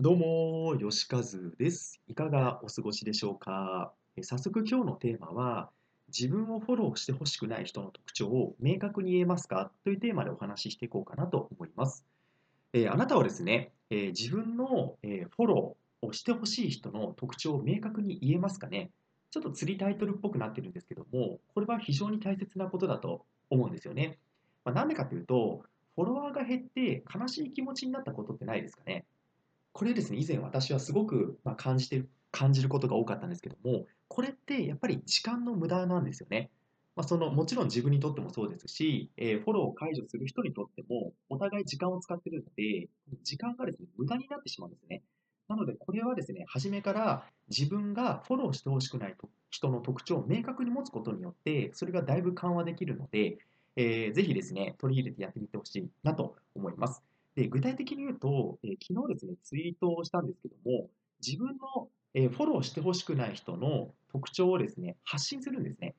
どうも、吉和です。いかがお過ごしでしょうか？え早速今日のテーマは、自分をフォローしてほしくない人の特徴を明確に言えますか？というテーマでお話ししていこうかなと思います。えーあなたはですね、えー自分の、えーフォローをしてほしい人の特徴を明確に言えますかね？ちょっと釣りタイトルっぽくなってるんですけども、これは非常に大切なことだと思うんですよね。まあ、なんでかというと、フォロワーが減って悲しい気持ちになったことってないですかね？これですね、以前私はすごく、感じてる感じることが多かったんですけども、これってやっぱり時間の無駄なんですよね。まあ、その、もちろん自分にとってもそうですし、えーフォローを解除する人にとっても、お互い時間を使ってるので、時間がですね、無駄になってしまうんですね。なので、これはですね、初めから自分がフォローしてほしくない人の特徴を明確に持つことによって、それがだいぶ緩和できるので、えーぜひですね、取り入れてやってみてほしいなと思います。で、具体的に言うと、えー昨日ですね、ツイートをしたんですけども、自分の、えーフォローしてほしくない人の特徴をですね、発信するんですね。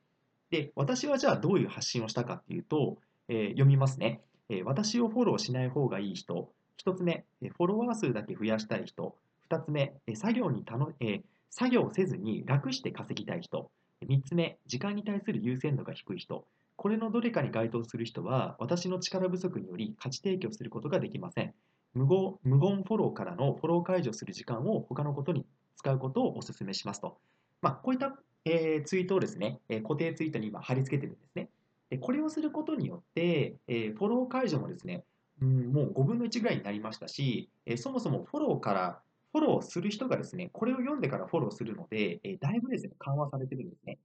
で、私はじゃあどういう発信をしたかっていうと、えー読みますね。えー私をフォローしない方がいい人、1つ目、えフォロワー数だけ増やしたい人、2つ目、え作業にたの、えー作業せずに楽して稼ぎたい人、3つ目、時間に対する優先度が低い人、これのどれかに該当する人は、私の力不足により価値提供することができません。無言無言フォローからのフォロー解除する時間を他のことに使うことをお勧めしますと。まあ、こういった、えーツイートをですね、えー固定ツイートに今貼り付けてるんですね。でこれをすることによって、えーフォロー解除もですね、うんもう5分の1ぐらいになりましたし、えそもそもフォローからフォローする人がですね、これを読んでからフォローするので、えだいぶですね、緩和されてるんですね。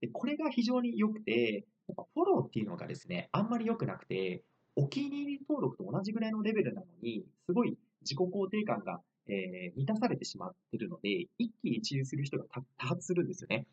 で、これが非常に良くて、フォローっていうのがですね、あんまり良くなくて、お気に入り登録と同じぐらいのレベルなのに、すごい自己肯定感が、えー満たされてしまってるので、一喜一憂する人が多多発するんですよね。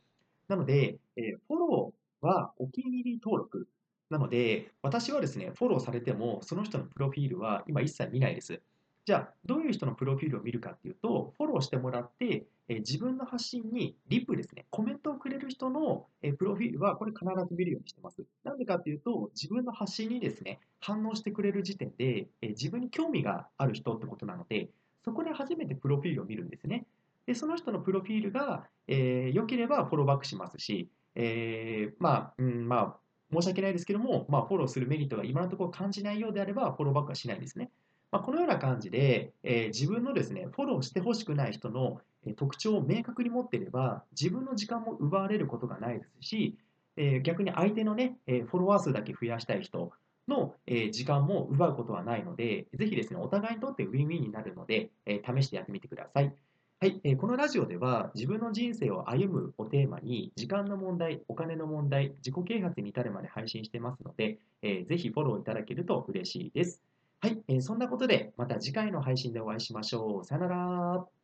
なので、えーフォローはお気に入り登録。なので、私はですね、フォローされても、その人のプロフィールは今一切見ないです。じゃあ、どういう人のプロフィールを見るかっていうと、フォローしてもらって、え自分の発信にリプですね、コメントをくれる人の、えプロフィールはこれ必ず見るようにしてます。なんでかっていうと、自分の発信にですね、反応してくれる時点で、え自分に興味がある人ってことなので、そこで初めてプロフィールを見るんですね。で、その人のプロフィールが、えー良ければフォローバックしますし、えーまあ、うん、まあ、申し訳ないですけども、まあ、フォローするメリットが今のところ感じないようであれば、フォローバックはしないんですね。まあ、このような感じで、えー自分のですね、フォローしてほしくない人の特徴を明確に持っていれば、自分の時間も奪われることがないですし、えー逆に相手のね、えフォロワー数だけ増やしたい人の、え時間も奪うことはないので、ぜひですね、お互いにとってウィンウィンになるので、え試してやってみてください。はい、えーこのラジオでは自分の人生を歩むをテーマに時間の問題、お金の問題、自己啓発に至るまで配信してますので、えーぜひフォローいただけると嬉しいです。はい、えーそんなことでまた次回の配信でお会いしましょう。さよなら。